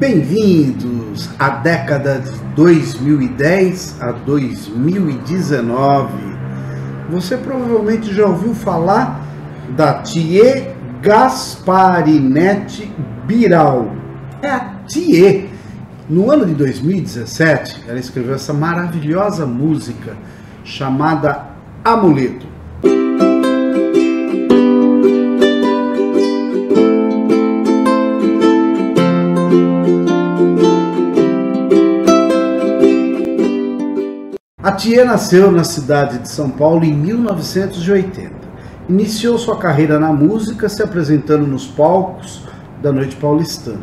Bem-vindos à década de 2010 a 2019. Você provavelmente já ouviu falar da Thier Gasparinetti Biral. É a Thier. No ano de 2017, ela escreveu essa maravilhosa música chamada Amuleto. A Tia nasceu na cidade de São Paulo em 1980. Iniciou sua carreira na música se apresentando nos palcos da noite paulistana.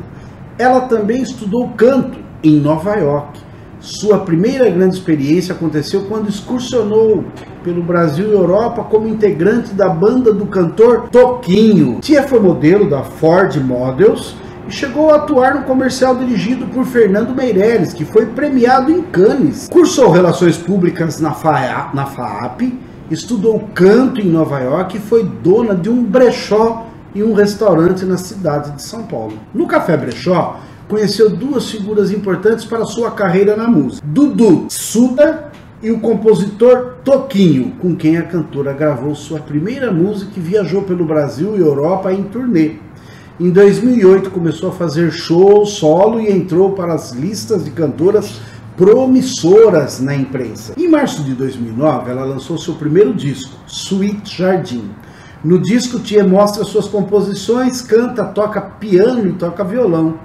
Ela também estudou canto em Nova York. Sua primeira grande experiência aconteceu quando excursionou pelo Brasil e Europa como integrante da banda do cantor Toquinho. Tia foi modelo da Ford Models e chegou a atuar no comercial dirigido por Fernando Meirelles, que foi premiado em Cannes. Cursou Relações Públicas na, FAA, na FAAP, estudou canto em Nova York e foi dona de um brechó e um restaurante na cidade de São Paulo. No Café Brechó, conheceu duas figuras importantes para sua carreira na música: Dudu Suda e o compositor Toquinho, com quem a cantora gravou sua primeira música e viajou pelo Brasil e Europa em turnê. Em 2008 começou a fazer show solo e entrou para as listas de cantoras promissoras na imprensa. Em março de 2009, ela lançou seu primeiro disco, Sweet Jardim. No disco, Tia mostra suas composições, canta, toca piano e toca violão,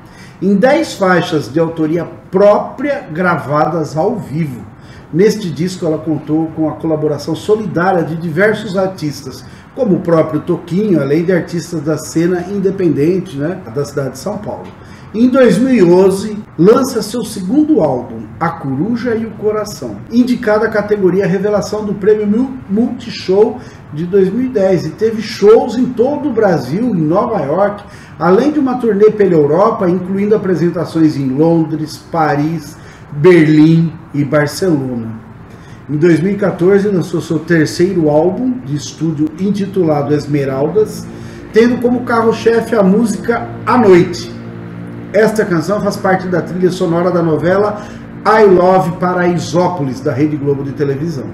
em 10 faixas de autoria própria gravadas ao vivo. Neste disco, ela contou com a colaboração solidária de diversos artistas, como o próprio Toquinho, além de artistas da cena independente né, da cidade de São Paulo. Em 2011, lança seu segundo álbum, A Coruja e o Coração, indicado à categoria Revelação do Prêmio Multishow de 2010 e teve shows em todo o Brasil, em Nova York, além de uma turnê pela Europa, incluindo apresentações em Londres, Paris, Berlim e Barcelona. Em 2014, lançou seu terceiro álbum de estúdio intitulado Esmeraldas, tendo como carro-chefe a música A Noite. Esta canção faz parte da trilha sonora da novela I Love Paraisópolis, da Rede Globo de televisão.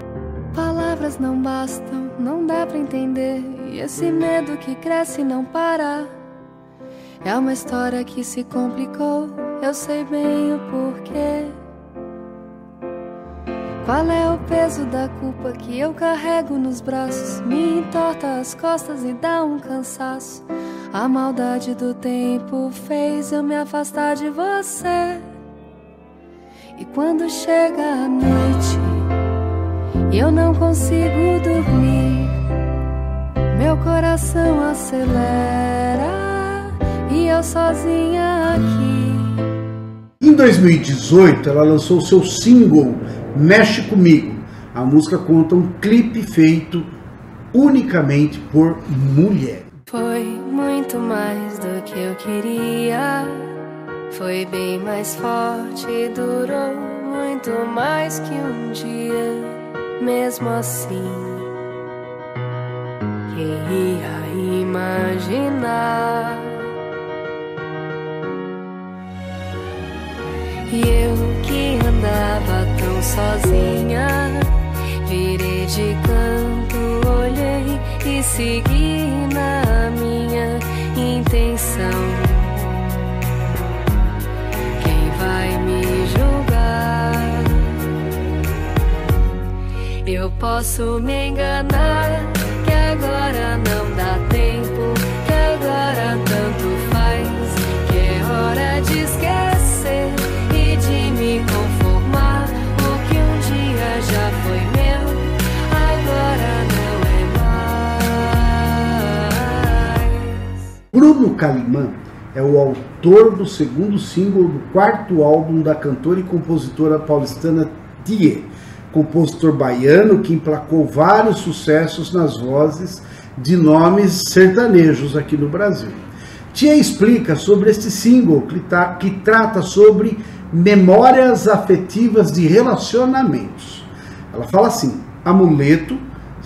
Palavras não bastam, não dá para entender, e esse medo que cresce não para. É uma história que se complicou, eu sei bem o porquê. Qual é o peso da culpa que eu carrego nos braços? Me entorta as costas e dá um cansaço. A maldade do tempo fez eu me afastar de você. E quando chega a noite e eu não consigo dormir, meu coração acelera e eu sozinha aqui. Em 2018, ela lançou seu single Mexe Comigo. A música conta um clipe feito unicamente por mulher. Foi muito mais do que eu queria. Foi bem mais forte durou muito mais que um dia. Mesmo assim, quem ia imaginar? E eu que sozinha, virei de canto, olhei e segui na minha intenção. Quem vai me julgar? Eu posso me enganar, Calimã é o autor do segundo single do quarto álbum da cantora e compositora paulistana Thier, compositor baiano que emplacou vários sucessos nas vozes de nomes sertanejos aqui no Brasil. Tia explica sobre este single que, tá, que trata sobre memórias afetivas de relacionamentos. Ela fala assim: amuleto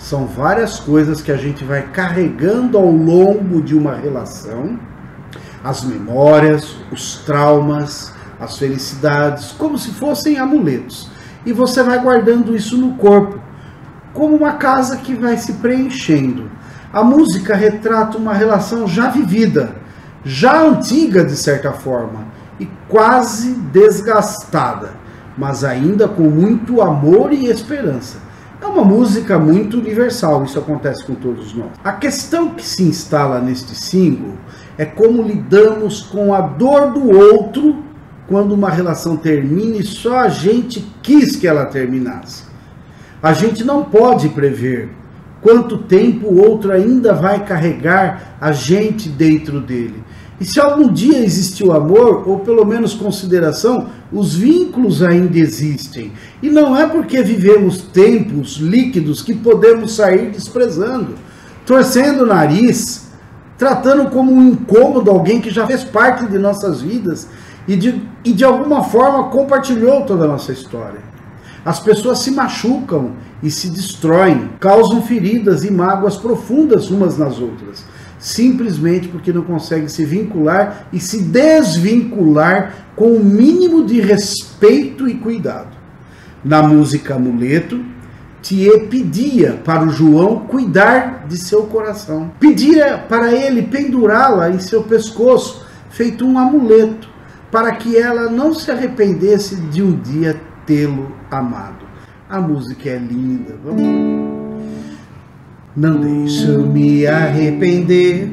são várias coisas que a gente vai carregando ao longo de uma relação as memórias, os traumas, as felicidades, como se fossem amuletos. E você vai guardando isso no corpo, como uma casa que vai se preenchendo. A música retrata uma relação já vivida, já antiga de certa forma, e quase desgastada, mas ainda com muito amor e esperança. Uma música muito universal, isso acontece com todos nós. A questão que se instala neste single é como lidamos com a dor do outro quando uma relação termina e só a gente quis que ela terminasse. A gente não pode prever quanto tempo o outro ainda vai carregar a gente dentro dele. E se algum dia existiu amor, ou pelo menos consideração, os vínculos ainda existem. E não é porque vivemos tempos líquidos que podemos sair desprezando, torcendo o nariz, tratando como um incômodo alguém que já fez parte de nossas vidas e de, e de alguma forma compartilhou toda a nossa história. As pessoas se machucam e se destroem, causam feridas e mágoas profundas umas nas outras simplesmente porque não consegue se vincular e se desvincular com o mínimo de respeito e cuidado. Na música Amuleto, Thier pedia para o João cuidar de seu coração. Pedia para ele pendurá-la em seu pescoço, feito um amuleto, para que ela não se arrependesse de um dia tê-lo amado. A música é linda. Vamos não deixa eu me arrepender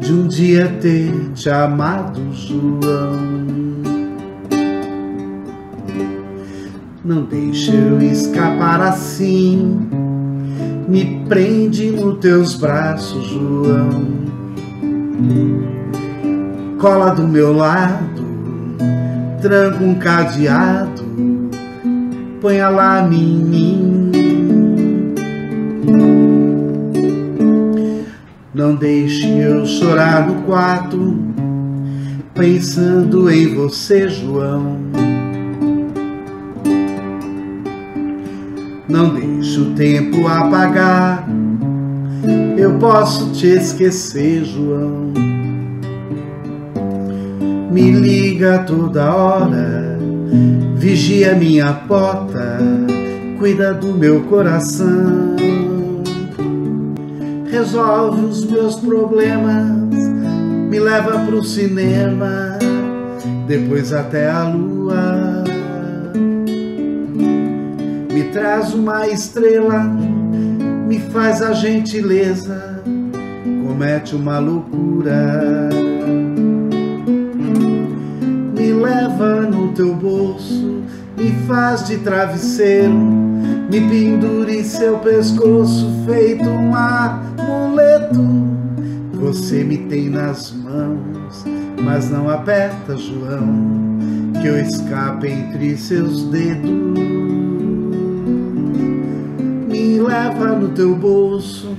de um dia ter te amado, João. Não deixa eu escapar assim, me prende nos teus braços, João. Cola do meu lado, tranca um cadeado, põe lá em Não deixe eu chorar no quarto, pensando em você, João. Não deixe o tempo apagar, eu posso te esquecer, João. Me liga toda hora, vigia minha porta, cuida do meu coração resolve os meus problemas, me leva pro cinema, depois até a lua. Me traz uma estrela, me faz a gentileza, comete uma loucura. Me leva no teu bolso, me faz de travesseiro, me pendura em seu pescoço feito um amuleto. Você me tem nas mãos, mas não aperta, João, que eu escape entre seus dedos. Me leva no teu bolso,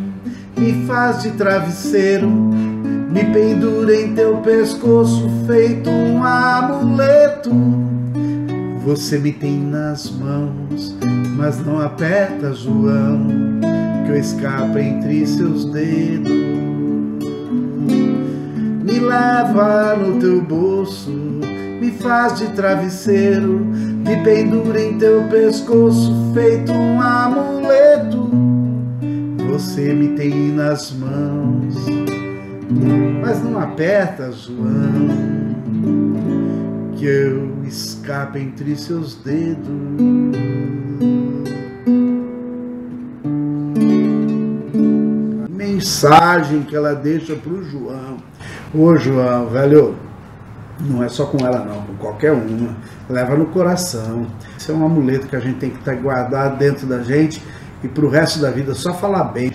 me faz de travesseiro, me pendura em teu pescoço feito um amuleto. Você me tem nas mãos, mas não aperta, João, que eu escapo entre seus dedos. Leva no teu bolso, me faz de travesseiro, me pendura em teu pescoço, feito um amuleto. Você me tem nas mãos, mas não aperta, João que eu escape entre seus dedos. Mensagem que ela deixa para o João. Ô João, velho, não é só com ela não, com qualquer uma. Leva no coração. Isso é um amuleto que a gente tem que estar tá guardado dentro da gente e para o resto da vida só falar bem.